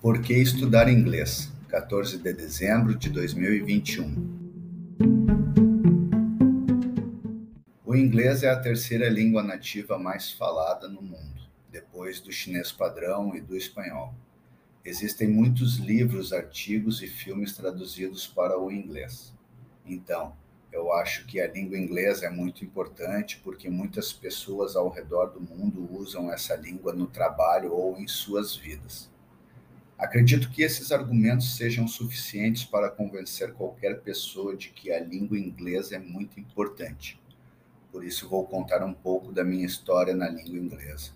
Por que estudar inglês? 14 de dezembro de 2021. O inglês é a terceira língua nativa mais falada no mundo, depois do chinês padrão e do espanhol. Existem muitos livros, artigos e filmes traduzidos para o inglês. Então, eu acho que a língua inglesa é muito importante porque muitas pessoas ao redor do mundo usam essa língua no trabalho ou em suas vidas. Acredito que esses argumentos sejam suficientes para convencer qualquer pessoa de que a língua inglesa é muito importante. Por isso, vou contar um pouco da minha história na língua inglesa.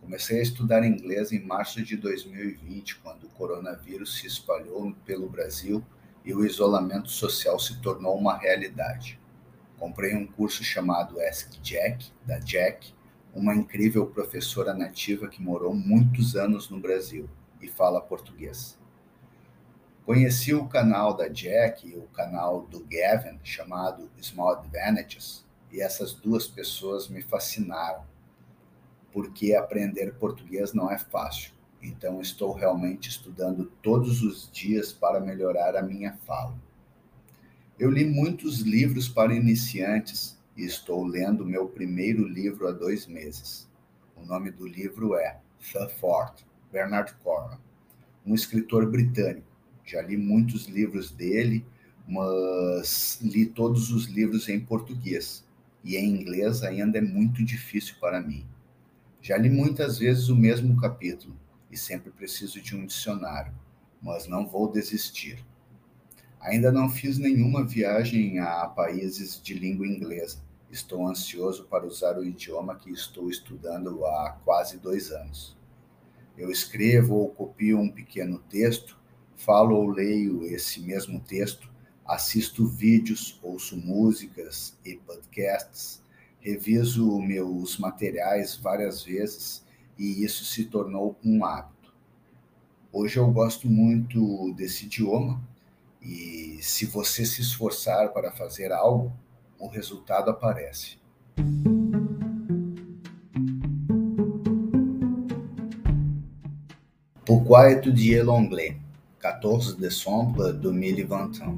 Comecei a estudar inglês em março de 2020, quando o coronavírus se espalhou pelo Brasil e o isolamento social se tornou uma realidade. Comprei um curso chamado Ask Jack, da Jack, uma incrível professora nativa que morou muitos anos no Brasil e fala português. Conheci o canal da Jack e o canal do Gavin, chamado Small Advantages, e essas duas pessoas me fascinaram, porque aprender português não é fácil. Então, estou realmente estudando todos os dias para melhorar a minha fala. Eu li muitos livros para iniciantes e estou lendo meu primeiro livro há dois meses. O nome do livro é The Fort, Bernard Cornwell, um escritor britânico. Já li muitos livros dele, mas li todos os livros em português e em inglês ainda é muito difícil para mim. Já li muitas vezes o mesmo capítulo, e sempre preciso de um dicionário, mas não vou desistir. Ainda não fiz nenhuma viagem a países de língua inglesa. Estou ansioso para usar o idioma que estou estudando há quase dois anos. Eu escrevo ou copio um pequeno texto, falo ou leio esse mesmo texto, assisto vídeos, ouço músicas e podcasts, reviso meus materiais várias vezes e isso se tornou um hábito. Hoje eu gosto muito desse idioma e se você se esforçar para fazer algo, o resultado aparece. Pourquoi étudier l'anglais? 14 décembre 2021.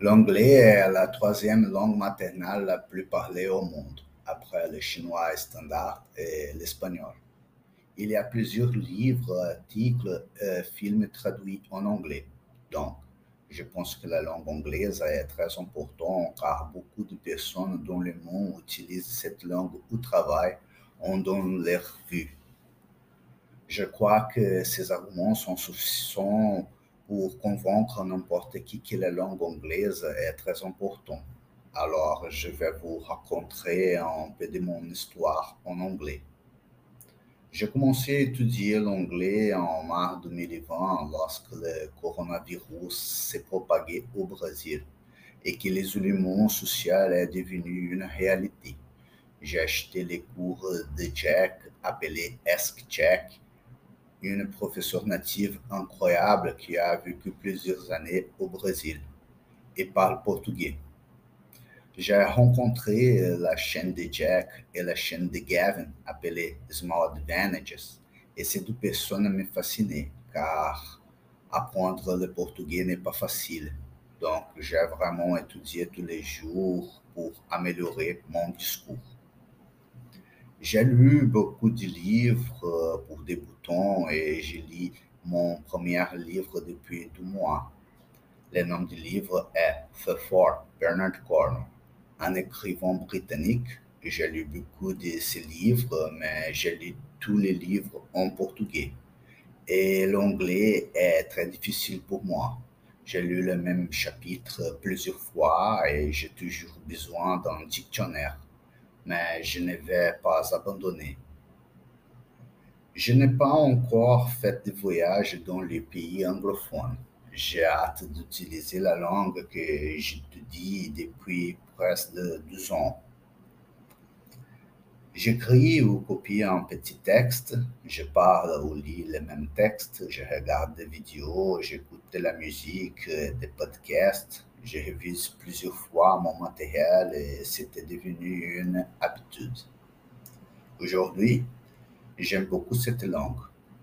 L'anglais est la troisième langue maternelle la plus parlée au monde. après le chinois standard et l'espagnol. Il y a plusieurs livres, articles, et films traduits en anglais. Donc, je pense que la langue anglaise est très importante car beaucoup de personnes dans le monde utilisent cette langue au travail en donnant leur vue. Je crois que ces arguments sont suffisants pour convaincre n'importe qui que la langue anglaise est très importante. Alors, je vais vous raconter un peu de mon histoire en anglais. J'ai commencé à étudier l'anglais en mars 2020 lorsque le coronavirus s'est propagé au Brésil et que l'isolement social est devenu une réalité. J'ai acheté les cours de Jack, appelé Ask Jack, une professeure native incroyable qui a vécu plusieurs années au Brésil et parle portugais. J'ai rencontré euh, la chaîne de Jack et la chaîne de Gavin, appelée Small Advantages, et ces deux personnes me fascinaient, car apprendre le portugais n'est pas facile. Donc, j'ai vraiment étudié tous les jours pour améliorer mon discours. J'ai lu beaucoup de livres euh, pour débutants et j'ai lu mon premier livre depuis deux mois. Le nom du livre est The Fort, Bernard Cornwell un écrivain britannique. J'ai lu beaucoup de ses livres, mais j'ai lu tous les livres en portugais. Et l'anglais est très difficile pour moi. J'ai lu le même chapitre plusieurs fois et j'ai toujours besoin d'un dictionnaire, mais je ne vais pas abandonner. Je n'ai pas encore fait de voyage dans les pays anglophones. J'ai hâte d'utiliser la langue que j'étudie depuis presque 12 ans. J'écris ou copie un petit texte, je parle ou lis le même texte, je regarde des vidéos, j'écoute de la musique, des podcasts, je révise plusieurs fois mon matériel et c'était devenu une habitude. Aujourd'hui, j'aime beaucoup cette langue.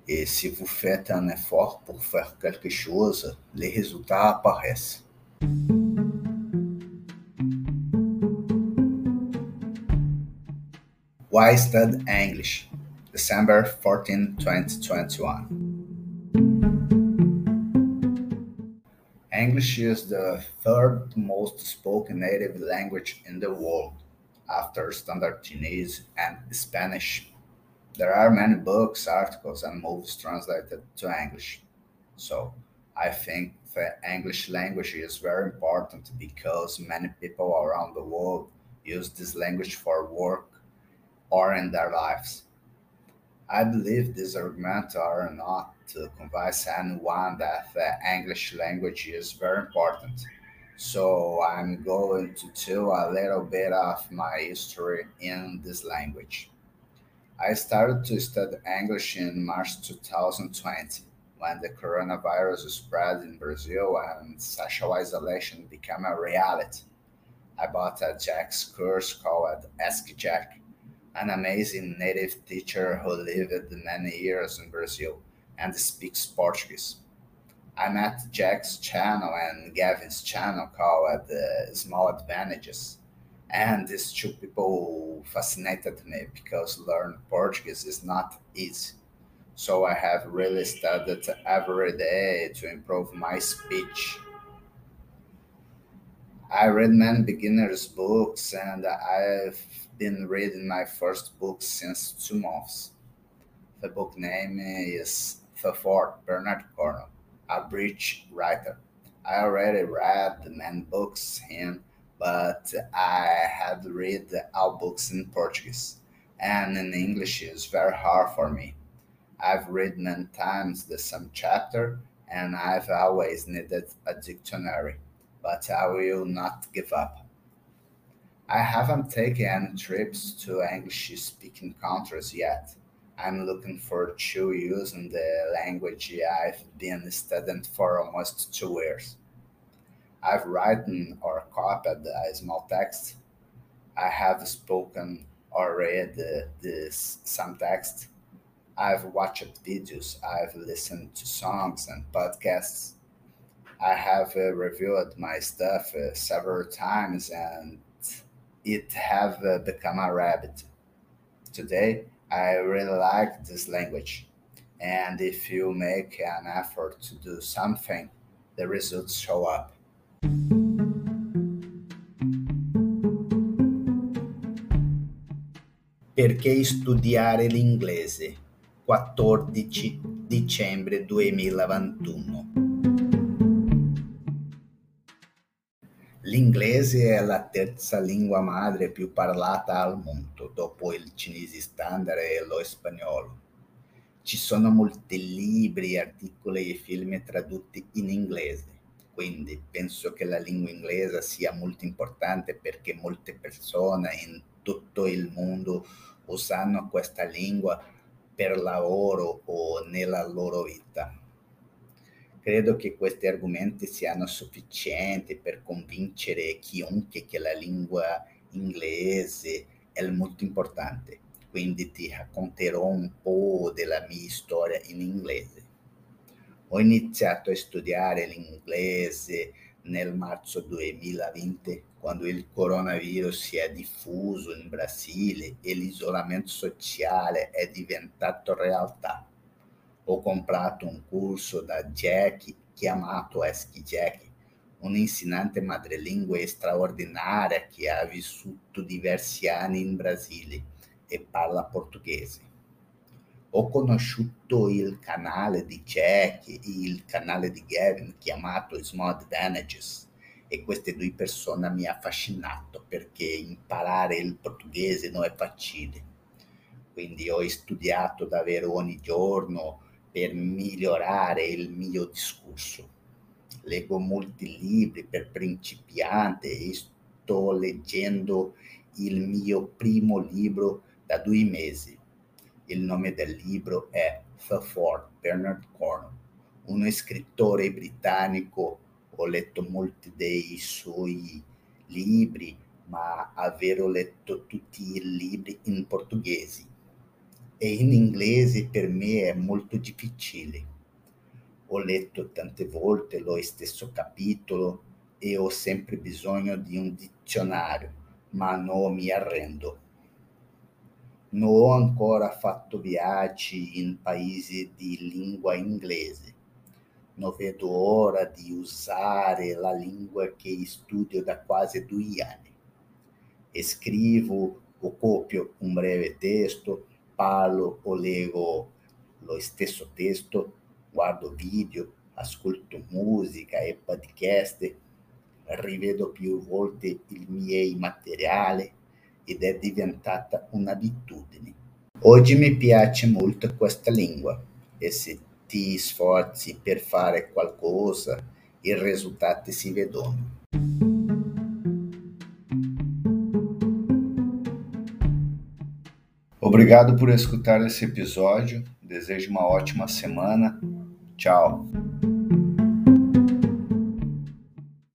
Et si vous faites un effort pour faire quelque chose, les résultats apparaissent. Why Study English? December 14, 2021. English is the third most spoken native language in the world after Standard Chinese and Spanish. There are many books, articles, and movies translated to English. So I think the English language is very important because many people around the world use this language for work or in their lives. I believe these arguments are not to convince anyone that the English language is very important. So I'm going to tell a little bit of my history in this language. I started to study English in March 2020 when the coronavirus spread in Brazil and social isolation became a reality. I bought a Jack's course called Ask Jack an amazing native teacher who lived many years in Brazil and speaks Portuguese. I met Jack's channel and Gavin's channel called uh, Small Advantages. And these two people fascinated me because learn Portuguese is not easy. So I have really studied every day to improve my speech I read many beginners' books and I've been reading my first book since two months. The book name is The Fort Bernard Cornwell, a British writer. I already read many books him, but I had read all books in Portuguese, and in English is very hard for me. I've read many times the same chapter, and I've always needed a dictionary but I will not give up. I haven't taken any trips to English speaking countries yet. I'm looking for to using the language I've been studying for almost two years. I've written or copied a small text. I have spoken or read this, some text. I've watched videos. I've listened to songs and podcasts. I have reviewed my stuff uh, several times and it have uh, become a habit. Today, I really like this language. And if you make an effort to do something, the results show up. Perché studiare l'inglese? 14 dicembre 2021 L'inglese è la terza lingua madre più parlata al mondo, dopo il cinese standard e lo spagnolo. Ci sono molti libri, articoli e film tradotti in inglese, quindi penso che la lingua inglese sia molto importante perché molte persone in tutto il mondo usano questa lingua per lavoro o nella loro vita. Credo che questi argomenti siano sufficienti per convincere chiunque che la lingua inglese è molto importante. Quindi ti racconterò un po' della mia storia in inglese. Ho iniziato a studiare l'inglese nel marzo 2020, quando il coronavirus si è diffuso in Brasile e l'isolamento sociale è diventato realtà ho comprato un corso da Jack chiamato Ask Jack, un insegnante madrelingua straordinaria che ha vissuto diversi anni in Brasile e parla portoghese. Ho conosciuto il canale di Jack e il canale di Gavin chiamato Small Advantages e queste due persone mi hanno affascinato perché imparare il portoghese non è facile. Quindi ho studiato davvero ogni giorno per migliorare il mio discorso. Leggo molti libri per principianti e sto leggendo il mio primo libro da due mesi. Il nome del libro è Fort Bernard Cornwell, uno scrittore britannico. Ho letto molti dei suoi libri, ma avevo letto tutti i libri in portoghese e in inglese per me è molto difficile. Ho letto tante volte lo stesso capitolo e ho sempre bisogno di un dizionario, ma non mi arrendo. Non ho ancora fatto viaggi in paesi di lingua inglese. Non vedo ora di usare la lingua che studio da quasi due anni. Scrivo o copio un breve testo, parlo o leggo lo stesso testo, guardo video, ascolto musica e podcast, rivedo più volte i miei materiali ed è diventata un'abitudine. Oggi mi piace molto questa lingua e se ti sforzi per fare qualcosa, i risultati si vedono. Obrigado por escutar esse episódio. Desejo uma ótima semana. Tchau.